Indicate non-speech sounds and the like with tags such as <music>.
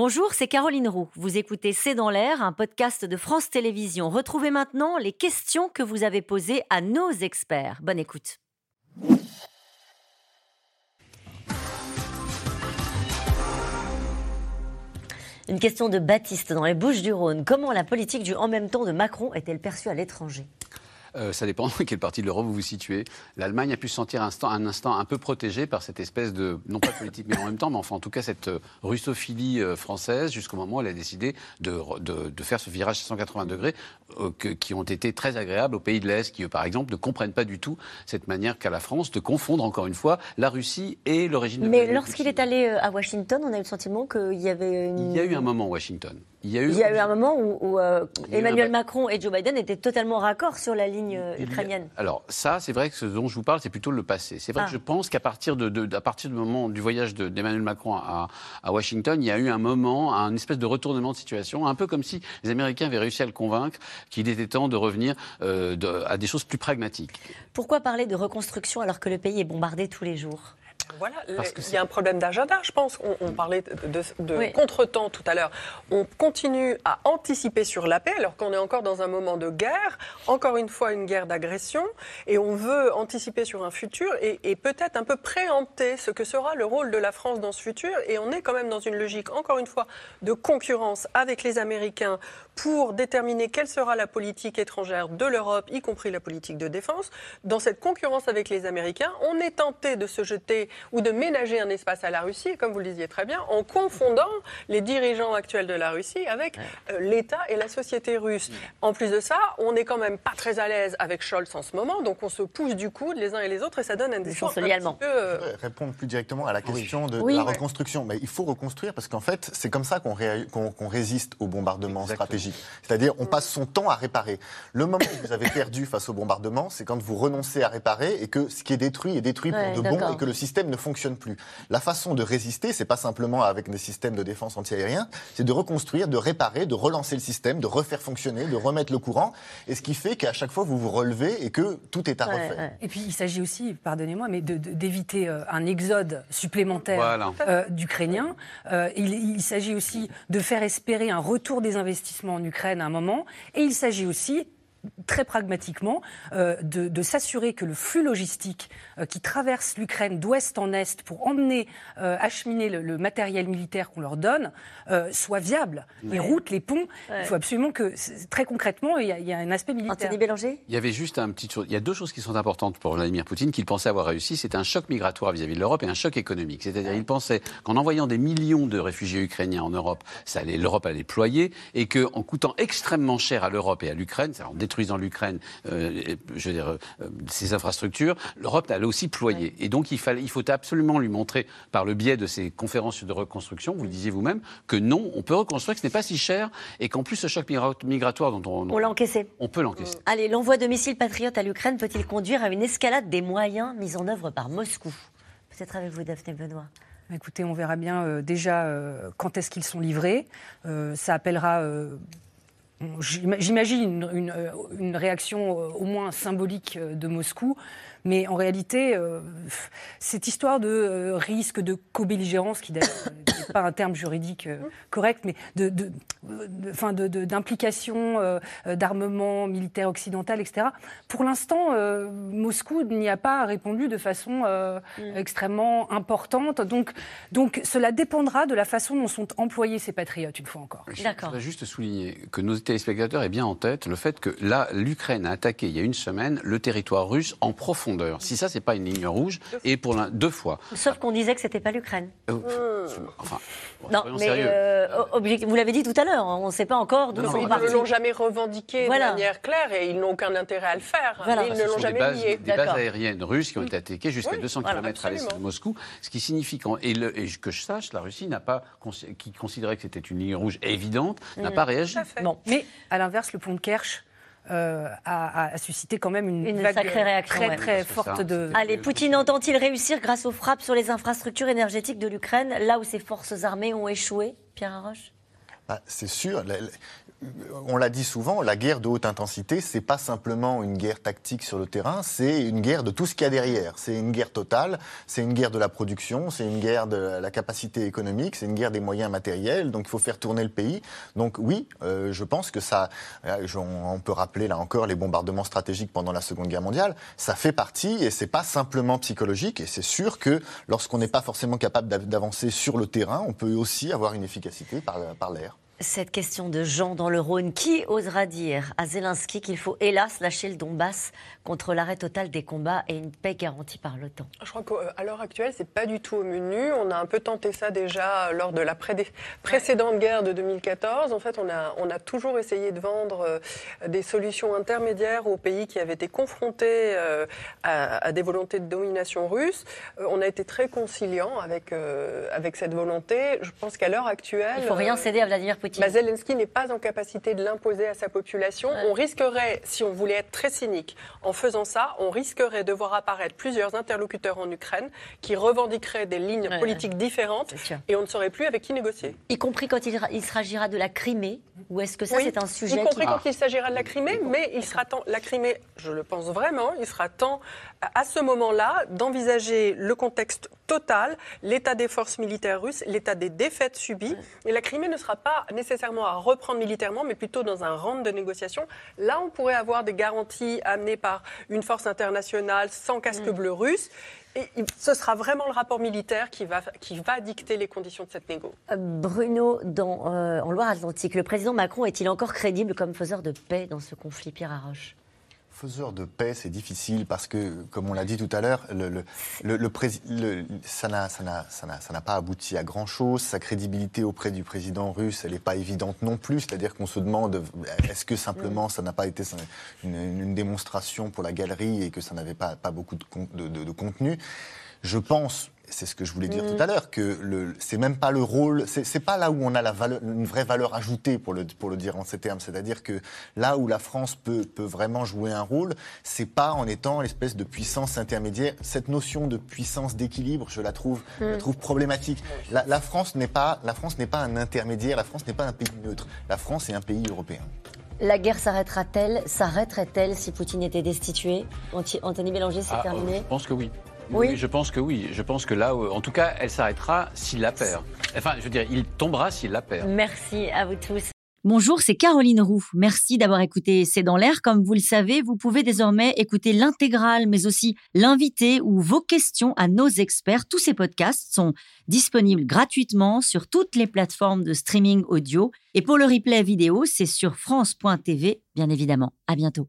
Bonjour, c'est Caroline Roux. Vous écoutez C'est dans l'air, un podcast de France Télévisions. Retrouvez maintenant les questions que vous avez posées à nos experts. Bonne écoute. Une question de Baptiste dans les Bouches du Rhône. Comment la politique du en même temps de Macron est-elle perçue à l'étranger? Euh, ça dépend <laughs> de quelle partie de l'Europe vous vous situez. L'Allemagne a pu se sentir un instant, un instant un peu protégée par cette espèce de, non pas politique, mais en même temps, mais enfin en tout cas cette euh, russophilie euh, française jusqu'au moment où elle a décidé de, de, de faire ce virage à 180 degrés que, qui ont été très agréables aux pays de l'Est, qui eux, par exemple ne comprennent pas du tout cette manière qu'a la France de confondre encore une fois la Russie et l'origine de Mais lorsqu'il est allé à Washington, on a eu le sentiment qu'il y avait une... Il y a eu un moment Washington. Il y a eu, il y a eu un moment où, où Emmanuel Macron et Joe Biden étaient totalement raccord sur la ligne ukrainienne. Alors ça, c'est vrai que ce dont je vous parle, c'est plutôt le passé. C'est vrai que je pense qu'à partir, de, de, à partir du moment du voyage d'Emmanuel Macron à, à, Washington, il y a eu un moment, un espèce de retournement de situation, un peu comme si les Américains avaient réussi à le convaincre qu'il était temps de revenir euh, de, à des choses plus pragmatiques. Pourquoi parler de reconstruction alors que le pays est bombardé tous les jours? Voilà, il y a un problème d'agenda, je pense. On, parlait de, de contretemps tout à l'heure. On continue à anticiper sur la paix alors qu'on est encore dans un moment de guerre, encore une fois une guerre d'agression, et on veut anticiper sur un futur et, et peut-être un peu préempter ce que sera le rôle de la France dans ce futur. Et on est quand même dans une logique, encore une fois, de concurrence avec les Américains pour déterminer quelle sera la politique étrangère de l'Europe, y compris la politique de défense. Dans cette concurrence avec les Américains, on est tenté de se jeter ou de ménager un espace à la Russie, comme vous le disiez très bien, en confondant les dirigeants actuels de la Russie avec euh, l'État et la société russe. En plus de ça, on n'est quand même pas très à l'aise avec Scholz en ce moment, donc on se pousse du coude les uns et les autres et ça donne un discours un petit peu... Euh... Répondre plus directement à la question de, la reconstruction. Mais il faut reconstruire parce qu'en fait, c'est comme ça qu'on résiste au bombardement stratégique. C'est-à-dire, on passe son temps à réparer. Le moment où vous avez perdu face au bombardement, c'est quand vous renoncez à réparer et que ce qui est détruit est détruit pour de bon et que le système ne fonctionne plus. La façon de résister, c'est pas simplement avec des systèmes de défense antiaérien, c'est de reconstruire, de réparer, de relancer le système, de refaire fonctionner, de remettre le courant. Et ce qui fait qu'à chaque fois, vous vous relevez et que tout est à refaire. Et puis, il s'agit aussi, pardonnez-moi, mais d'éviter euh, un exode supplémentaire euh, d'Ukrainiens. Euh, il, il s'agit aussi de faire espérer un retour des investissements en Ukraine à un moment. Et il s'agit aussi très pragmatiquement, euh, de, de s'assurer que le flux logistique euh, qui traverse l'Ukraine d'ouest en est pour emmener, euh, acheminer le, le, matériel militaire qu'on leur donne, euh, soit viable. Les routes, les ponts, ouais. il faut absolument que, très concrètement, il y, a, il y a un aspect militaire. Anthony Bélanger? Il y avait juste un petit... Il y a deux choses qui sont importantes pour Vladimir Poutine qu'il pensait avoir réussi. C'est un choc migratoire vis-à-vis -vis de l'Europe et un choc économique. C'est-à-dire il pensait qu'en envoyant des millions de réfugiés ukrainiens en Europe, l'Europe allait ployer et qu'en coûtant extrêmement cher à l'Europe et à l'Ukraine, en détruisant l'Ukraine, euh, je veux dire, euh, ses infrastructures, l'Europe allait aussi ployer. Et donc il, fallait, il faut absolument lui montrer, par le biais de ces conférences de reconstruction, vous le disiez vous-même, que non, on peut reconstruire, que ce n'est pas si cher et qu'en plus ce choc migratoire dont on... On l'a encaissé. On peut l'encaisser. Allez, l'envoi de missiles patriotes à l'Ukraine peut-il conduire à une escalade des moyens mis en œuvre par Moscou? Peut-être avec vous, Daphné Benoît. Écoutez, on verra bien euh, déjà euh, quand est-ce qu'ils sont livrés. Euh, ça appellera J'imagine une, une, réaction au moins symbolique de Moscou, mais en réalité, euh, cette histoire de euh, risque de co-belligérance, qui d'ailleurs pas un terme juridique euh, correct, mais d'implication de, de, euh, d'armement militaire occidental, etc. Pour l'instant, Moscou n'y a pas répondu de façon mm. extrêmement importante. Donc, donc cela dépendra de la façon dont sont employés ces patriotes, une fois encore. Je voudrais juste souligner que nos téléspectateurs aient bien en tête le fait que là, l'Ukraine a attaqué il y a une semaine le territoire russe en profondeur si ça, c'est pas une ligne rouge, et pour deux fois. Sauf qu'on disait que c'était pas l'Ukraine. Euh, enfin, bon, non, mais euh, vous l'avez dit tout à l'heure, on ne sait pas encore d'où sont partis. Ils ne l'ont jamais revendiqué voilà. de manière claire et ils n'ont aucun intérêt à le faire. Voilà. Ils ne l'ont jamais des bases, nié. Des bases aériennes russes qui ont été attaquées jusqu'à oui, 200 voilà, km à l'est de Moscou, ce qui signifie qu'en, et, le, et, que je sache, la Russie n'a pas qui considérait que c'était une ligne rouge évidente, n'a mmh. pas réagi. Bon, mais à l'inverse, le pont de Kerch euh, a, a, suscité quand même une, une vague sacrée réaction très, forte de. Allez, Poutine entend-il réussir grâce aux frappes sur les infrastructures énergétiques de l'Ukraine, là où ses forces armées ont échoué Pierre Arroche bah, C'est sûr on l'a dit souvent, la guerre de haute intensité, c'est pas simplement une guerre tactique sur le terrain, c'est une guerre de tout ce qu'il y a derrière. C'est une guerre totale, c'est une guerre de la production, c'est une guerre de la capacité économique, c'est une guerre des moyens matériels. Donc il faut faire tourner le pays. Donc oui, euh, je pense que ça, euh, on peut rappeler là encore les bombardements stratégiques pendant la Seconde Guerre mondiale. Ça fait partie et c'est pas simplement psychologique. Et c'est sûr que lorsqu'on n'est pas forcément capable d'avancer sur le terrain, on peut aussi avoir une efficacité par l'air. Cette question de Jean dans le Rhône, qui osera dire à Zelensky qu'il faut hélas lâcher le Donbass contre l'arrêt total des combats et une paix garantie par l'OTAN? Je crois qu'à l'heure actuelle, c'est pas du tout au menu. On a un peu tenté ça déjà lors de la précédente guerre de 2014. En fait, on a, on a toujours essayé de vendre euh, des solutions intermédiaires aux pays qui avaient été confrontés euh, à, des volontés de domination russe. Euh, on a été très conciliant avec, avec cette volonté. Je pense qu'à l'heure actuelle... Il ne faut rien céder à Vladimir Poutine. Bah, Zelensky n'est pas en capacité de l'imposer à sa population. On risquerait, si on voulait être très cynique, en faisant ça, on risquerait de voir apparaître plusieurs interlocuteurs en Ukraine qui revendiqueraient des lignes politiques différentes et on ne saurait plus avec qui négocier. Y compris quand il, s'agira de la Crimée Ou est-ce que ça, c'est un sujet Y compris quand il s'agira de la Crimée, mais il sera temps, la Crimée, je le pense vraiment, il sera temps à ce moment-là d'envisager le contexte total, l'état des forces militaires russes, l'état des défaites subies. Et la Crimée ne sera pas nécessairement à reprendre militairement, mais plutôt dans un round de négociation. Là, on pourrait avoir des garanties amenées par une force internationale sans casque mm. bleu russe. Et ce sera vraiment le rapport militaire qui va, qui va dicter les conditions de cette négo. Euh, Bruno, dans, euh, en Loire-Atlantique, le président Macron est-il encore crédible comme faiseur de paix dans ce conflit Pierre Arroche Faiseur de paix, c'est difficile parce que, comme on l'a dit tout à l'heure, le, le, ça n'a pas abouti à grand-chose. Sa crédibilité auprès du président russe, elle n'est pas évidente non plus. C'est-à-dire qu'on se demande, est-ce que simplement ça n'a pas été une, démonstration pour la galerie et que ça n'avait pas, beaucoup de, de, de contenu? Je pense c'est ce que je voulais dire mm. tout à l'heure, que c'est même pas le rôle, c'est, pas là où on a la valeur, une vraie valeur ajoutée, pour le, pour le dire en ces termes. C'est-à-dire que là où la France peut, peut vraiment jouer un rôle, c'est pas en étant l'espèce de puissance intermédiaire. Cette notion de puissance d'équilibre, je la trouve, je la mm. trouve problématique. La, la, France n'est pas, la France n'est pas un intermédiaire, la France n'est pas un pays neutre. La France est un pays européen. La guerre s'arrêtera-t-elle S'arrêterait-elle si Poutine était destitué? Anthony Bélanger, c'est ah, terminé Je pense que oui. Oui. je pense que oui. Je pense que là, en tout cas, elle s'arrêtera s'il la perd. Enfin, je veux dire, il tombera s'il la perd. Merci à vous tous. Bonjour, c'est Caroline Roux. Merci d'avoir écouté C'est dans l'air. Comme vous le savez, vous pouvez désormais écouter l'intégrale, mais aussi l'invité ou vos questions à nos experts. Tous ces podcasts sont disponibles gratuitement sur toutes les plateformes de streaming audio. Et pour le replay vidéo, c'est sur France.tv, bien évidemment. À bientôt.